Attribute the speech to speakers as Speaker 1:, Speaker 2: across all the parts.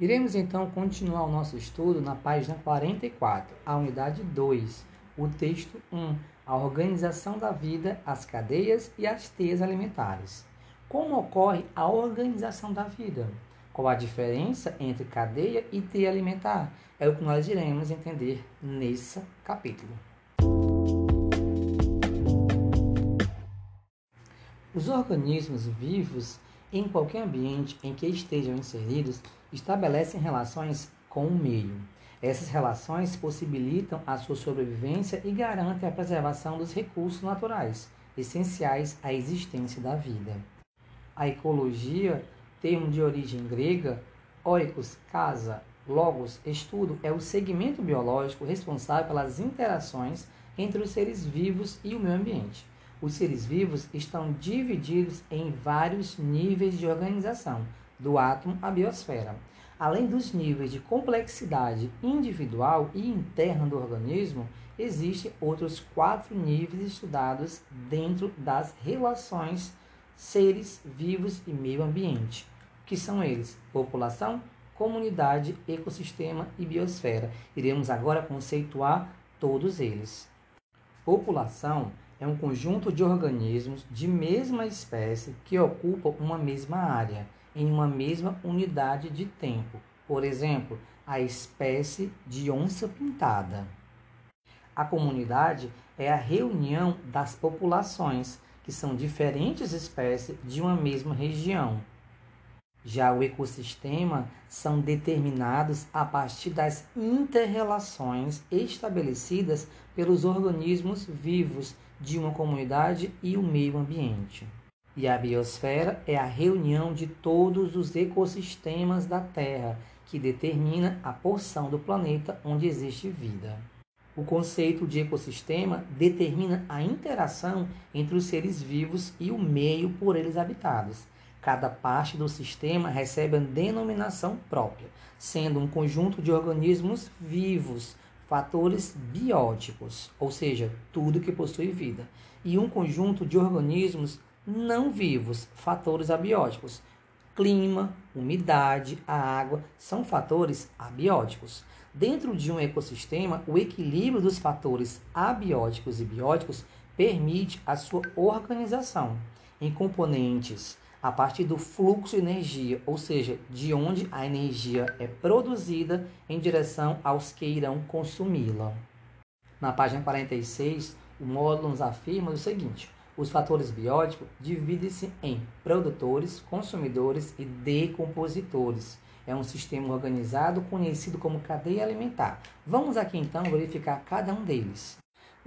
Speaker 1: Iremos então continuar o nosso estudo na página 44, a unidade 2, o texto 1, a organização da vida, as cadeias e as teias alimentares. Como ocorre a organização da vida? Qual a diferença entre cadeia e teia alimentar? É o que nós iremos entender nesse capítulo. Os organismos vivos, em qualquer ambiente em que estejam inseridos, estabelecem relações com o meio. Essas relações possibilitam a sua sobrevivência e garantem a preservação dos recursos naturais, essenciais à existência da vida. A ecologia, termo de origem grega, oikos, casa, logos, estudo, é o segmento biológico responsável pelas interações entre os seres vivos e o meio ambiente. Os seres vivos estão divididos em vários níveis de organização, do átomo à biosfera. Além dos níveis de complexidade individual e interna do organismo, existem outros quatro níveis estudados dentro das relações seres vivos e meio ambiente, que são eles: população, comunidade, ecossistema e biosfera. Iremos agora conceituar todos eles. População é um conjunto de organismos de mesma espécie que ocupam uma mesma área em uma mesma unidade de tempo. Por exemplo, a espécie de onça pintada. A comunidade é a reunião das populações, que são diferentes espécies de uma mesma região. Já o ecossistema são determinados a partir das interrelações estabelecidas pelos organismos vivos de uma comunidade e o meio ambiente. E a biosfera é a reunião de todos os ecossistemas da Terra, que determina a porção do planeta onde existe vida. O conceito de ecossistema determina a interação entre os seres vivos e o meio por eles habitados. Cada parte do sistema recebe a denominação própria, sendo um conjunto de organismos vivos, fatores bióticos, ou seja, tudo que possui vida, e um conjunto de organismos não vivos, fatores abióticos. Clima, umidade, a água são fatores abióticos. Dentro de um ecossistema, o equilíbrio dos fatores abióticos e bióticos permite a sua organização em componentes a partir do fluxo de energia, ou seja, de onde a energia é produzida em direção aos que irão consumi-la. Na página 46, o módulo nos afirma o seguinte: os fatores bióticos dividem-se em produtores, consumidores e decompositores. É um sistema organizado conhecido como cadeia alimentar. Vamos aqui então verificar cada um deles.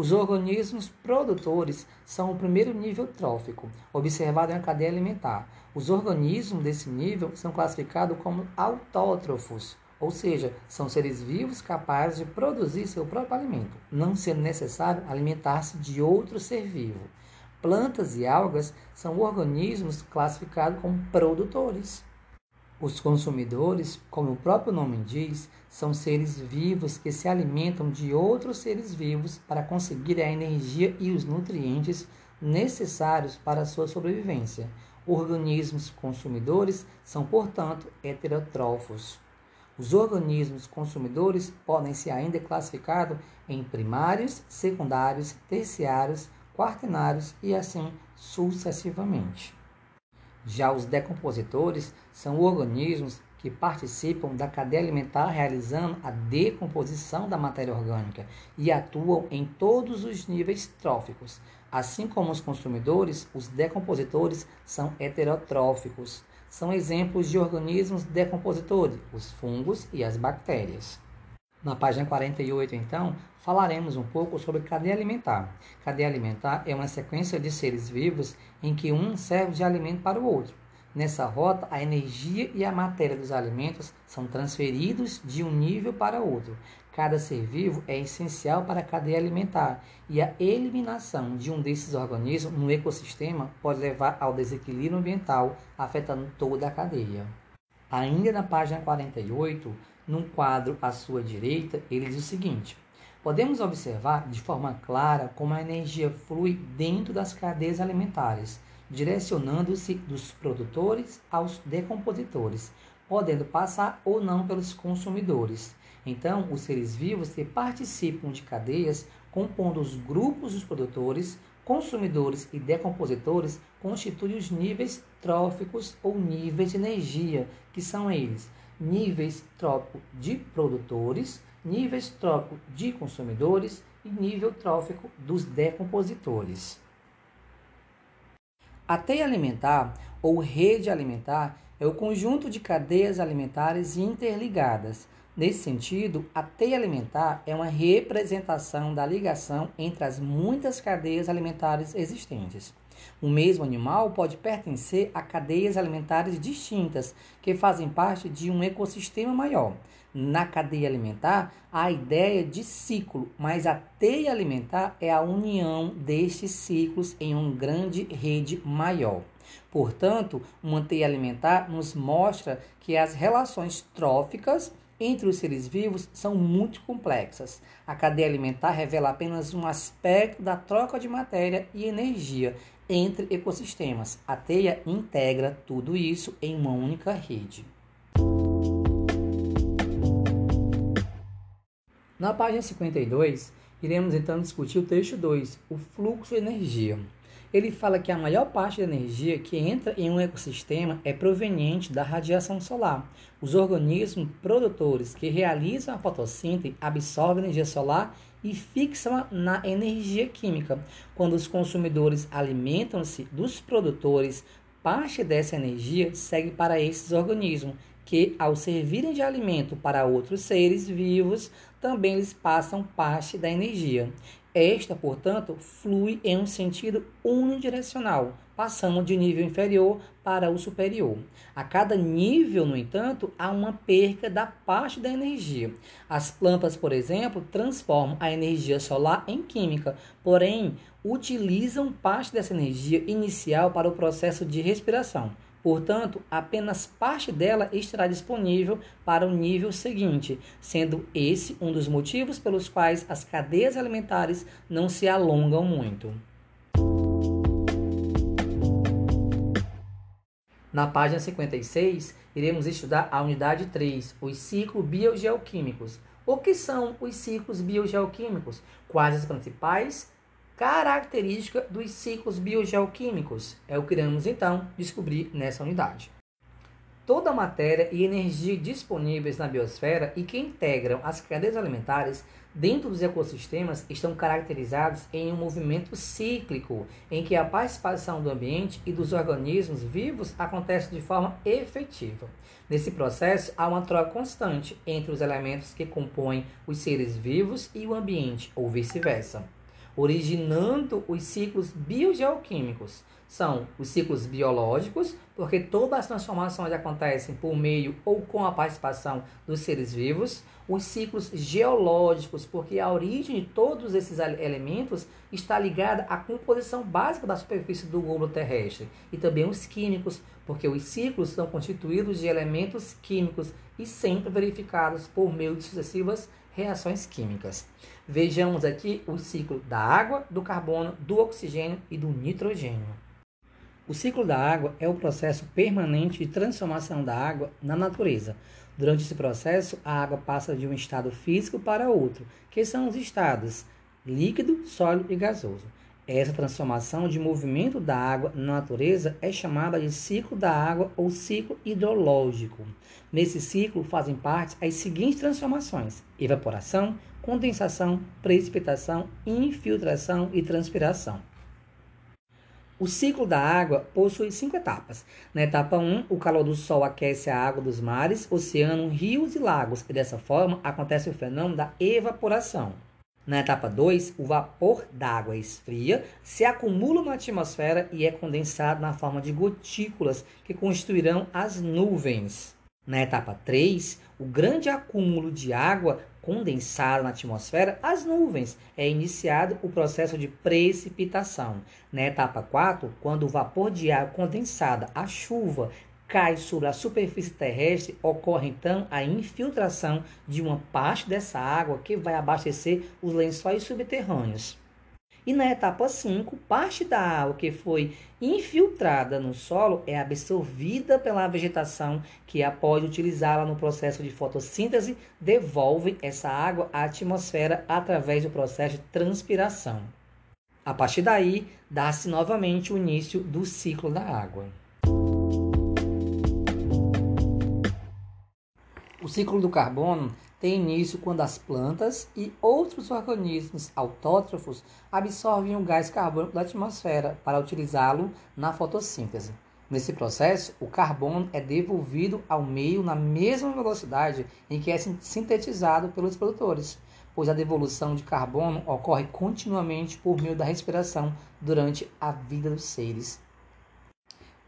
Speaker 1: Os organismos produtores são o primeiro nível trófico, observado na cadeia alimentar. Os organismos desse nível são classificados como autótrofos, ou seja, são seres vivos capazes de produzir seu próprio alimento, não sendo necessário alimentar-se de outro ser vivo. Plantas e algas são organismos classificados como produtores. Os consumidores, como o próprio nome diz, são seres vivos que se alimentam de outros seres vivos para conseguir a energia e os nutrientes necessários para a sua sobrevivência. Organismos consumidores são, portanto, heterótrofos. Os organismos consumidores podem ser ainda classificados em primários, secundários, terciários, quaternários e assim sucessivamente. Já os decompositores são organismos que participam da cadeia alimentar realizando a decomposição da matéria orgânica e atuam em todos os níveis tróficos. Assim como os consumidores, os decompositores são heterotróficos. São exemplos de organismos decompositores, os fungos e as bactérias. Na página 48, então, falaremos um pouco sobre cadeia alimentar. Cadeia alimentar é uma sequência de seres vivos em que um serve de alimento para o outro. Nessa rota, a energia e a matéria dos alimentos são transferidos de um nível para outro. Cada ser vivo é essencial para a cadeia alimentar e a eliminação de um desses organismos no ecossistema pode levar ao desequilíbrio ambiental, afetando toda a cadeia. Ainda na página 48, num quadro à sua direita, ele diz o seguinte: Podemos observar de forma clara como a energia flui dentro das cadeias alimentares, direcionando-se dos produtores aos decompositores. podendo passar ou não pelos consumidores. Então, os seres vivos que participam de cadeias compondo os grupos dos produtores, consumidores e decompositores constituem os níveis tróficos ou níveis de energia, que são eles: níveis trófico de produtores, níveis trófico de consumidores e nível trófico dos decompositores. A teia alimentar ou rede alimentar é o conjunto de cadeias alimentares interligadas Nesse sentido, a teia alimentar é uma representação da ligação entre as muitas cadeias alimentares existentes. O mesmo animal pode pertencer a cadeias alimentares distintas, que fazem parte de um ecossistema maior. Na cadeia alimentar, há a ideia de ciclo, mas a teia alimentar é a união destes ciclos em uma grande rede maior. Portanto, uma teia alimentar nos mostra que as relações tróficas entre os seres vivos são muito complexas. A cadeia alimentar revela apenas um aspecto da troca de matéria e energia entre ecossistemas. A teia integra tudo isso em uma única rede. Na página 52, iremos então discutir o texto 2, o fluxo de energia ele fala que a maior parte da energia que entra em um ecossistema é proveniente da radiação solar. Os organismos produtores que realizam a fotossíntese absorvem energia solar e fixam-a na energia química. Quando os consumidores alimentam-se dos produtores, parte dessa energia segue para esses organismos, que, ao servirem de alimento para outros seres vivos, também lhes passam parte da energia. Esta, portanto, flui em um sentido unidirecional, passando de nível inferior para o superior. A cada nível, no entanto, há uma perca da parte da energia. As plantas, por exemplo, transformam a energia solar em química, porém utilizam parte dessa energia inicial para o processo de respiração. Portanto, apenas parte dela estará disponível para o nível seguinte, sendo esse um dos motivos pelos quais as cadeias alimentares não se alongam muito. Na página 56, iremos estudar a unidade 3, os ciclos biogeoquímicos. O que são os ciclos biogeoquímicos? Quais as principais característica dos ciclos biogeoquímicos. É o que iremos então descobrir nessa unidade. Toda a matéria e energia disponíveis na biosfera e que integram as cadeias alimentares dentro dos ecossistemas estão caracterizados em um movimento cíclico, em que a participação do ambiente e dos organismos vivos acontece de forma efetiva. Nesse processo, há uma troca constante entre os elementos que compõem os seres vivos e o ambiente, ou vice-versa originando os ciclos biogeoquímicos. São os ciclos biológicos, porque todas as transformações acontecem por meio ou com a participação dos seres vivos. Os ciclos geológicos, porque a origem de todos esses elementos está ligada à composição básica da superfície do globo terrestre. E também os químicos, porque os ciclos são constituídos de elementos químicos e sempre verificados por meio de sucessivas reações químicas. Vejamos aqui o ciclo da água, do carbono, do oxigênio e do nitrogênio. O ciclo da água é o processo permanente de transformação da água na natureza. Durante esse processo, a água passa de um estado físico para outro, que são os estados líquido, sólido e gasoso. Essa transformação de movimento da água na natureza é chamada de ciclo da água ou ciclo hidrológico. Nesse ciclo fazem parte as seguintes transformações: evaporação, condensação, precipitação, infiltração e transpiração. O ciclo da água possui cinco etapas. Na etapa 1, o calor do Sol aquece a água dos mares, oceanos, rios e lagos, e dessa forma acontece o fenômeno da evaporação. Na etapa 2, o vapor d'água esfria, se acumula na atmosfera e é condensado na forma de gotículas que constituirão as nuvens. Na etapa 3, o grande acúmulo de água condensada na atmosfera, as nuvens, é iniciado o processo de precipitação. Na etapa 4, quando o vapor de água condensada, a chuva, cai sobre a superfície terrestre, ocorre então a infiltração de uma parte dessa água que vai abastecer os lençóis subterrâneos. E na etapa 5, parte da água que foi infiltrada no solo é absorvida pela vegetação, que após utilizá-la no processo de fotossíntese, devolve essa água à atmosfera através do processo de transpiração. A partir daí, dá-se novamente o início do ciclo da água. O ciclo do carbono tem início quando as plantas e outros organismos autótrofos absorvem o gás carbônico da atmosfera para utilizá-lo na fotossíntese. Nesse processo, o carbono é devolvido ao meio na mesma velocidade em que é sintetizado pelos produtores, pois a devolução de carbono ocorre continuamente por meio da respiração durante a vida dos seres.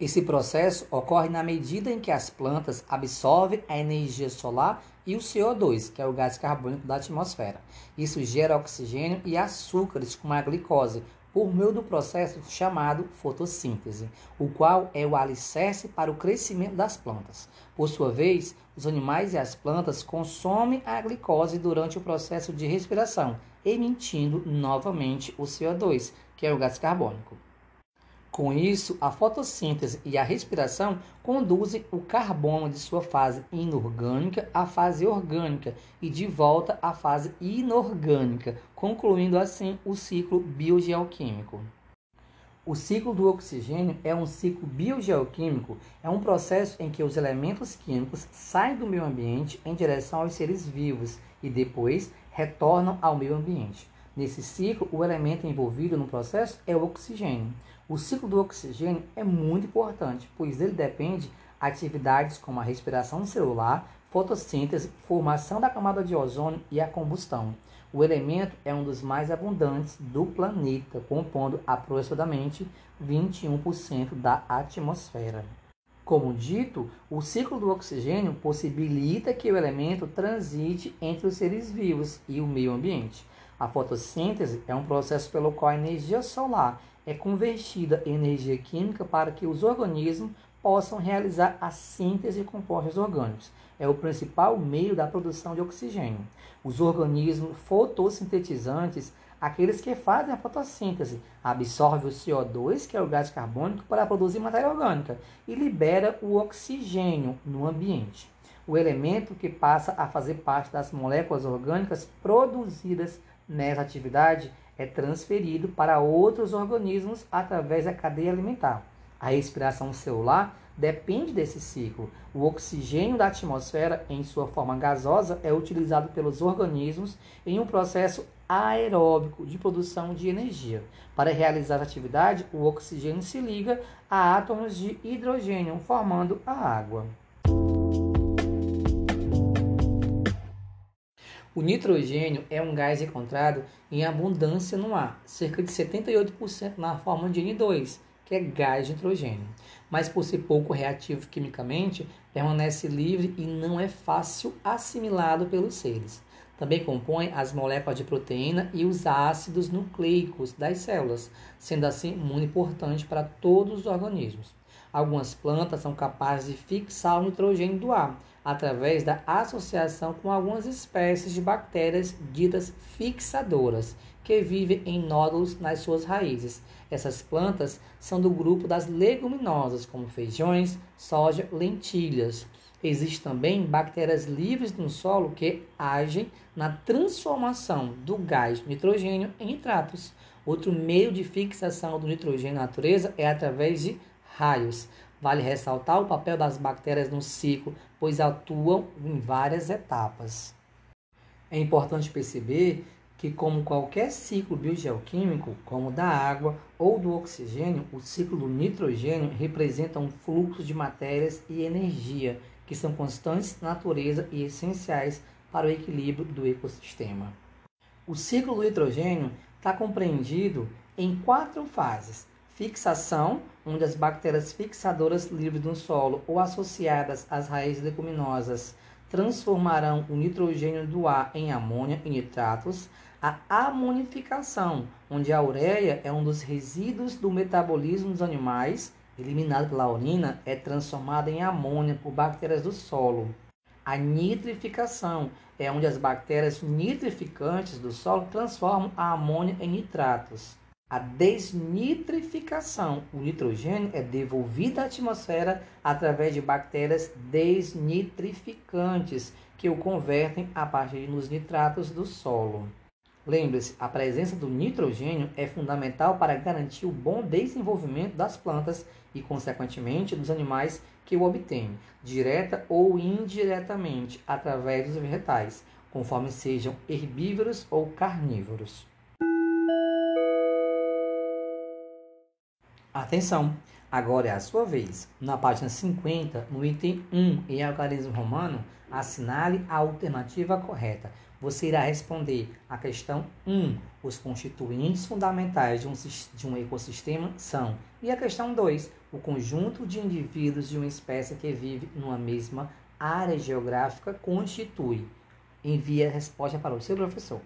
Speaker 1: Esse processo ocorre na medida em que as plantas absorvem a energia solar e o CO2, que é o gás carbônico da atmosfera. Isso gera oxigênio e açúcares, como a glicose, por meio do processo chamado fotossíntese, o qual é o alicerce para o crescimento das plantas. Por sua vez, os animais e as plantas consomem a glicose durante o processo de respiração, emitindo novamente o CO2, que é o gás carbônico. Com isso, a fotossíntese e a respiração conduzem o carbono de sua fase inorgânica à fase orgânica e de volta à fase inorgânica, concluindo assim o ciclo biogeoquímico. O ciclo do oxigênio é um ciclo biogeoquímico, é um processo em que os elementos químicos saem do meio ambiente em direção aos seres vivos e depois retornam ao meio ambiente. Nesse ciclo, o elemento envolvido no processo é o oxigênio. O ciclo do oxigênio é muito importante, pois ele depende de atividades como a respiração celular, fotossíntese, formação da camada de ozônio e a combustão. O elemento é um dos mais abundantes do planeta, compondo aproximadamente 21% da atmosfera. Como dito, o ciclo do oxigênio possibilita que o elemento transite entre os seres vivos e o meio ambiente. A fotossíntese é um processo pelo qual a energia solar é convertida em energia química para que os organismos possam realizar a síntese de compostos orgânicos. É o principal meio da produção de oxigênio. Os organismos fotossintetizantes, aqueles que fazem a fotossíntese, absorvem o CO2, que é o gás carbônico, para produzir matéria orgânica e libera o oxigênio no ambiente. O elemento que passa a fazer parte das moléculas orgânicas produzidas nessa atividade é transferido para outros organismos através da cadeia alimentar. A respiração celular depende desse ciclo. O oxigênio da atmosfera, em sua forma gasosa, é utilizado pelos organismos em um processo aeróbico de produção de energia. Para realizar a atividade, o oxigênio se liga a átomos de hidrogênio, formando a água. O nitrogênio é um gás encontrado em abundância no ar, cerca de 78% na forma de N2, que é gás de nitrogênio. Mas por ser pouco reativo quimicamente, permanece livre e não é fácil assimilado pelos seres. Também compõe as moléculas de proteína e os ácidos nucleicos das células, sendo assim muito importante para todos os organismos. Algumas plantas são capazes de fixar o nitrogênio do ar através da associação com algumas espécies de bactérias ditas fixadoras, que vivem em nódulos nas suas raízes. Essas plantas são do grupo das leguminosas, como feijões, soja, lentilhas. Existem também bactérias livres no solo que agem na transformação do gás nitrogênio em nitratos. Outro meio de fixação do nitrogênio na natureza é através de raios. Vale ressaltar o papel das bactérias no ciclo, pois atuam em várias etapas. É importante perceber que, como qualquer ciclo biogeoquímico, como o da água ou do oxigênio, o ciclo do nitrogênio representa um fluxo de matérias e energia que são constantes na natureza e essenciais para o equilíbrio do ecossistema. O ciclo do nitrogênio está compreendido em quatro fases: fixação, onde as bactérias fixadoras livres no solo ou associadas às raízes leguminosas transformarão o nitrogênio do ar em amônia e nitratos, a amonificação, onde a ureia é um dos resíduos do metabolismo dos animais, eliminado pela urina, é transformada em amônia por bactérias do solo. A nitrificação é onde as bactérias nitrificantes do solo transformam a amônia em nitratos. A desnitrificação. O nitrogênio é devolvido à atmosfera através de bactérias desnitrificantes, que o convertem a partir dos nitratos do solo. Lembre-se, a presença do nitrogênio é fundamental para garantir o bom desenvolvimento das plantas e, consequentemente, dos animais que o obtêm, direta ou indiretamente, através dos vegetais, conforme sejam herbívoros ou carnívoros. Atenção! Agora é a sua vez. Na página 50, no item 1, em alcalinismo romano, assinale a alternativa correta. Você irá responder a questão 1. Os constituintes fundamentais de um, de um ecossistema são. E a questão 2. O conjunto de indivíduos de uma espécie que vive numa mesma área geográfica constitui. Envie a resposta para o seu professor.